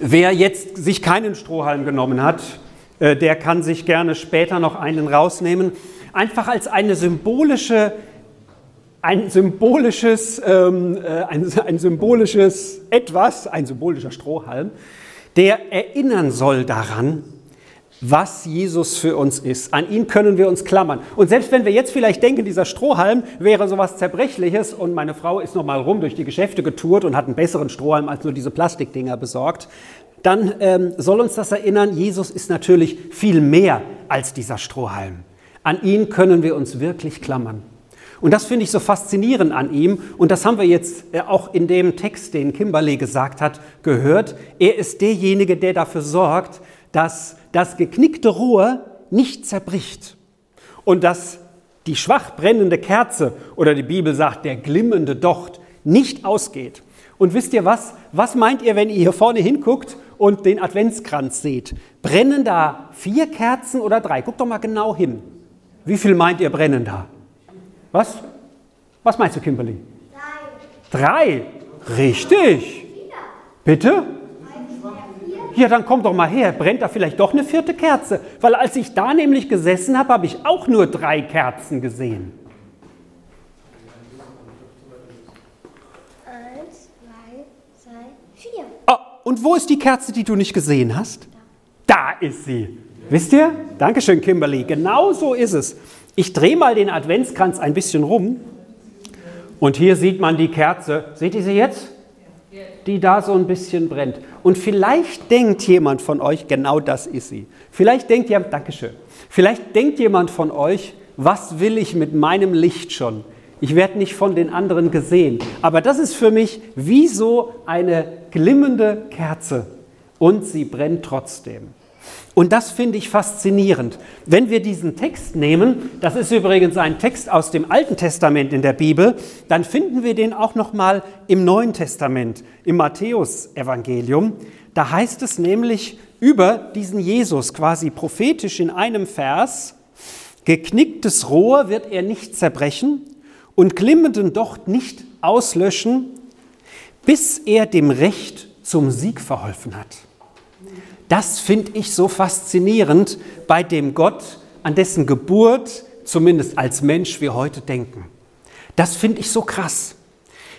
Wer jetzt sich keinen Strohhalm genommen hat, äh, der kann sich gerne später noch einen rausnehmen. Einfach als eine symbolische, ein symbolisches, ähm, äh, ein, ein symbolisches etwas, ein symbolischer Strohhalm, der erinnern soll daran, was Jesus für uns ist. An ihn können wir uns klammern. Und selbst wenn wir jetzt vielleicht denken, dieser Strohhalm wäre so was Zerbrechliches und meine Frau ist noch mal rum durch die Geschäfte getourt und hat einen besseren Strohhalm als nur diese Plastikdinger besorgt, dann ähm, soll uns das erinnern, Jesus ist natürlich viel mehr als dieser Strohhalm. An ihn können wir uns wirklich klammern. Und das finde ich so faszinierend an ihm. Und das haben wir jetzt äh, auch in dem Text, den Kimberley gesagt hat, gehört. Er ist derjenige, der dafür sorgt, dass das geknickte Rohr nicht zerbricht und dass die schwach brennende Kerze oder die Bibel sagt, der glimmende Docht nicht ausgeht. Und wisst ihr was? Was meint ihr, wenn ihr hier vorne hinguckt und den Adventskranz seht? Brennen da vier Kerzen oder drei? Guckt doch mal genau hin. Wie viel meint ihr brennen da? Was? Was meinst du, Kimberly? Drei. Drei? Richtig. Bitte? Ja, dann komm doch mal her, brennt da vielleicht doch eine vierte Kerze? Weil als ich da nämlich gesessen habe, habe ich auch nur drei Kerzen gesehen. Eins, zwei, drei, vier. Oh, und wo ist die Kerze, die du nicht gesehen hast? Da ist sie. Wisst ihr? Dankeschön, Kimberly. Genau so ist es. Ich drehe mal den Adventskranz ein bisschen rum. Und hier sieht man die Kerze. Seht ihr sie jetzt? Die da so ein bisschen brennt. Und vielleicht denkt jemand von euch, genau das ist sie. Vielleicht denkt jemand, Dankeschön. Vielleicht denkt jemand von euch, was will ich mit meinem Licht schon? Ich werde nicht von den anderen gesehen. Aber das ist für mich wie so eine glimmende Kerze. Und sie brennt trotzdem. Und das finde ich faszinierend. Wenn wir diesen Text nehmen, das ist übrigens ein Text aus dem Alten Testament in der Bibel, dann finden wir den auch noch mal im Neuen Testament, im Matthäusevangelium. Da heißt es nämlich über diesen Jesus quasi prophetisch in einem Vers: Geknicktes Rohr wird er nicht zerbrechen und glimmenden Docht nicht auslöschen, bis er dem Recht zum Sieg verholfen hat. Das finde ich so faszinierend bei dem Gott, an dessen Geburt, zumindest als Mensch, wir heute denken. Das finde ich so krass.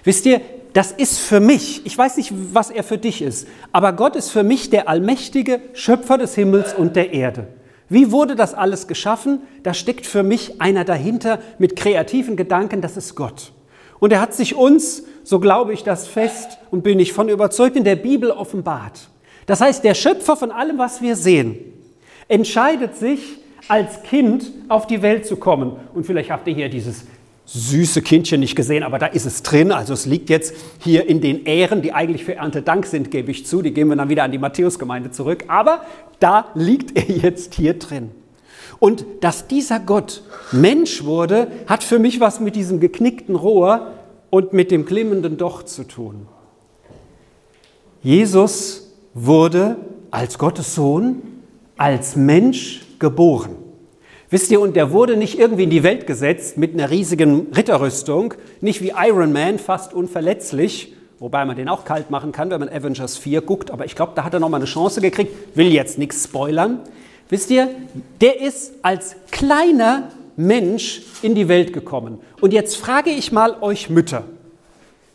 Wisst ihr, das ist für mich, ich weiß nicht, was er für dich ist, aber Gott ist für mich der allmächtige Schöpfer des Himmels und der Erde. Wie wurde das alles geschaffen? Da steckt für mich einer dahinter mit kreativen Gedanken, das ist Gott. Und er hat sich uns, so glaube ich das fest und bin ich von überzeugt, in der Bibel offenbart. Das heißt, der Schöpfer von allem, was wir sehen, entscheidet sich, als Kind auf die Welt zu kommen. Und vielleicht habt ihr hier dieses süße Kindchen nicht gesehen, aber da ist es drin. Also es liegt jetzt hier in den Ähren, die eigentlich für Erntedank sind, gebe ich zu. Die gehen wir dann wieder an die Matthäusgemeinde zurück. Aber da liegt er jetzt hier drin. Und dass dieser Gott Mensch wurde, hat für mich was mit diesem geknickten Rohr und mit dem glimmenden Docht zu tun. Jesus wurde als Gottes Sohn, als Mensch geboren. Wisst ihr, und der wurde nicht irgendwie in die Welt gesetzt mit einer riesigen Ritterrüstung, nicht wie Iron Man, fast unverletzlich, wobei man den auch kalt machen kann, wenn man Avengers 4 guckt, aber ich glaube, da hat er nochmal eine Chance gekriegt, will jetzt nichts spoilern. Wisst ihr, der ist als kleiner Mensch in die Welt gekommen. Und jetzt frage ich mal euch Mütter.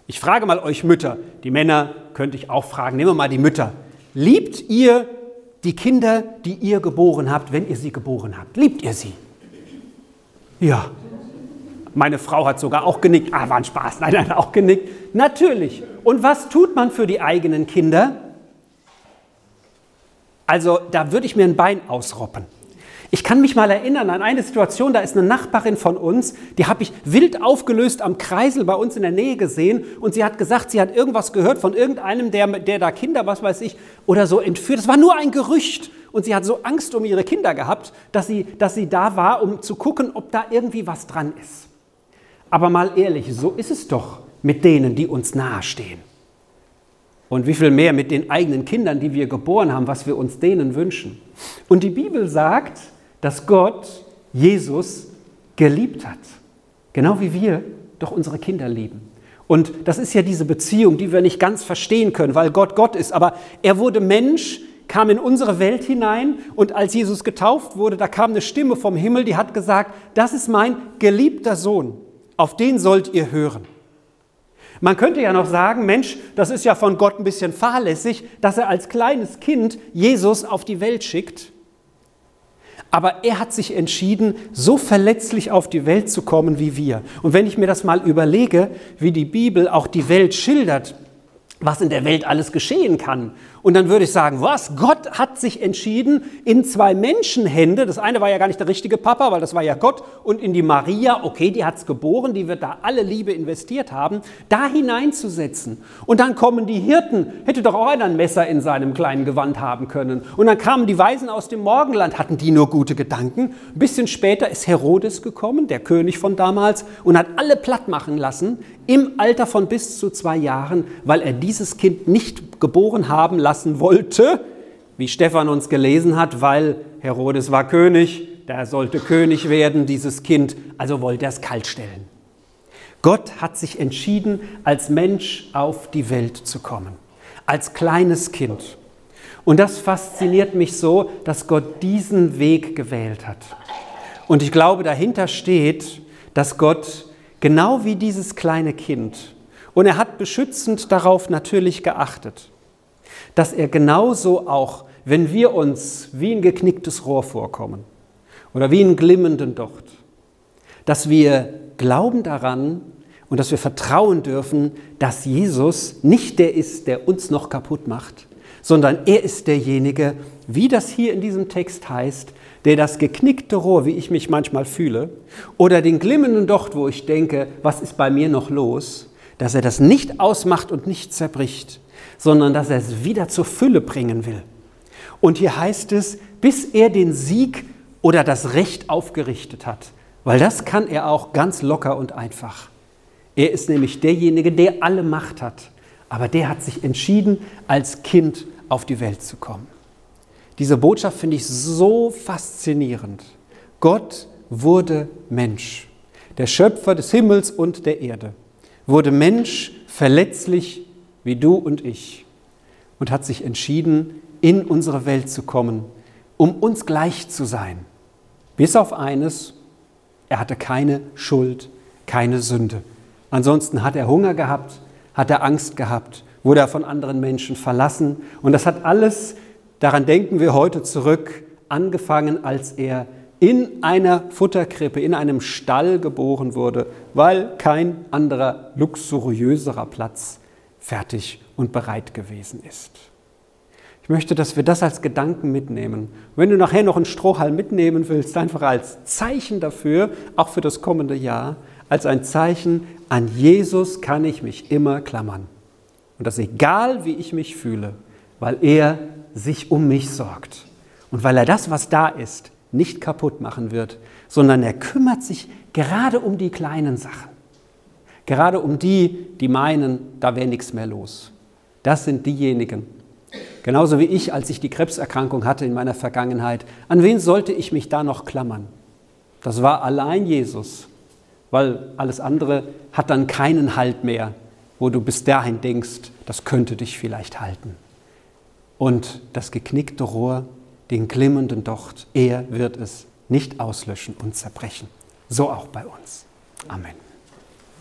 Ich frage mal euch Mütter. Die Männer könnte ich auch fragen. Nehmen wir mal die Mütter. Liebt ihr die Kinder, die ihr geboren habt, wenn ihr sie geboren habt? Liebt ihr sie? Ja. Meine Frau hat sogar auch genickt. Ah, war ein Spaß. Nein, nein, auch genickt. Natürlich. Und was tut man für die eigenen Kinder? Also, da würde ich mir ein Bein ausroppen. Ich kann mich mal erinnern an eine Situation, da ist eine Nachbarin von uns, die habe ich wild aufgelöst am Kreisel bei uns in der Nähe gesehen und sie hat gesagt, sie hat irgendwas gehört von irgendeinem, der, der da Kinder, was weiß ich, oder so entführt. Das war nur ein Gerücht und sie hat so Angst um ihre Kinder gehabt, dass sie, dass sie da war, um zu gucken, ob da irgendwie was dran ist. Aber mal ehrlich, so ist es doch mit denen, die uns nahestehen. Und wie viel mehr mit den eigenen Kindern, die wir geboren haben, was wir uns denen wünschen. Und die Bibel sagt, dass Gott Jesus geliebt hat. Genau wie wir doch unsere Kinder lieben. Und das ist ja diese Beziehung, die wir nicht ganz verstehen können, weil Gott Gott ist. Aber er wurde Mensch, kam in unsere Welt hinein und als Jesus getauft wurde, da kam eine Stimme vom Himmel, die hat gesagt, das ist mein geliebter Sohn, auf den sollt ihr hören. Man könnte ja noch sagen, Mensch, das ist ja von Gott ein bisschen fahrlässig, dass er als kleines Kind Jesus auf die Welt schickt. Aber er hat sich entschieden, so verletzlich auf die Welt zu kommen wie wir. Und wenn ich mir das mal überlege, wie die Bibel auch die Welt schildert, was in der Welt alles geschehen kann. Und dann würde ich sagen, was? Gott hat sich entschieden, in zwei Menschenhände, das eine war ja gar nicht der richtige Papa, weil das war ja Gott, und in die Maria, okay, die hat es geboren, die wird da alle Liebe investiert haben, da hineinzusetzen. Und dann kommen die Hirten, hätte doch auch einer ein Messer in seinem kleinen Gewand haben können. Und dann kamen die Weisen aus dem Morgenland, hatten die nur gute Gedanken. Ein bisschen später ist Herodes gekommen, der König von damals, und hat alle platt machen lassen, im Alter von bis zu zwei Jahren, weil er dieses Kind nicht geboren haben lassen wollte, wie Stephan uns gelesen hat, weil Herodes war König, der sollte König werden, dieses Kind, also wollte er es kalt stellen. Gott hat sich entschieden, als Mensch auf die Welt zu kommen, als kleines Kind. Und das fasziniert mich so, dass Gott diesen Weg gewählt hat. Und ich glaube, dahinter steht, dass Gott genau wie dieses kleine Kind. Und er hat beschützend darauf natürlich geachtet, dass er genauso auch, wenn wir uns wie ein geknicktes Rohr vorkommen oder wie einen glimmenden Docht, dass wir glauben daran und dass wir vertrauen dürfen, dass Jesus nicht der ist, der uns noch kaputt macht, sondern er ist derjenige, wie das hier in diesem Text heißt, der das geknickte Rohr, wie ich mich manchmal fühle, oder den glimmenden Docht, wo ich denke, was ist bei mir noch los, dass er das nicht ausmacht und nicht zerbricht, sondern dass er es wieder zur Fülle bringen will. Und hier heißt es, bis er den Sieg oder das Recht aufgerichtet hat, weil das kann er auch ganz locker und einfach. Er ist nämlich derjenige, der alle Macht hat, aber der hat sich entschieden, als Kind auf die Welt zu kommen. Diese Botschaft finde ich so faszinierend. Gott wurde Mensch. Der Schöpfer des Himmels und der Erde wurde Mensch, verletzlich wie du und ich, und hat sich entschieden, in unsere Welt zu kommen, um uns gleich zu sein. Bis auf eines, er hatte keine Schuld, keine Sünde. Ansonsten hat er Hunger gehabt, hat er Angst gehabt, wurde er von anderen Menschen verlassen. Und das hat alles Daran denken wir heute zurück, angefangen, als er in einer Futterkrippe, in einem Stall geboren wurde, weil kein anderer luxuriöserer Platz fertig und bereit gewesen ist. Ich möchte, dass wir das als Gedanken mitnehmen. Wenn du nachher noch einen Strohhalm mitnehmen willst, einfach als Zeichen dafür, auch für das kommende Jahr, als ein Zeichen, an Jesus kann ich mich immer klammern. Und das egal, wie ich mich fühle, weil er sich um mich sorgt. Und weil er das, was da ist, nicht kaputt machen wird, sondern er kümmert sich gerade um die kleinen Sachen. Gerade um die, die meinen, da wäre nichts mehr los. Das sind diejenigen. Genauso wie ich, als ich die Krebserkrankung hatte in meiner Vergangenheit. An wen sollte ich mich da noch klammern? Das war allein Jesus, weil alles andere hat dann keinen Halt mehr, wo du bis dahin denkst, das könnte dich vielleicht halten und das geknickte Rohr, den glimmenden Docht, er wird es nicht auslöschen und zerbrechen. So auch bei uns. Amen.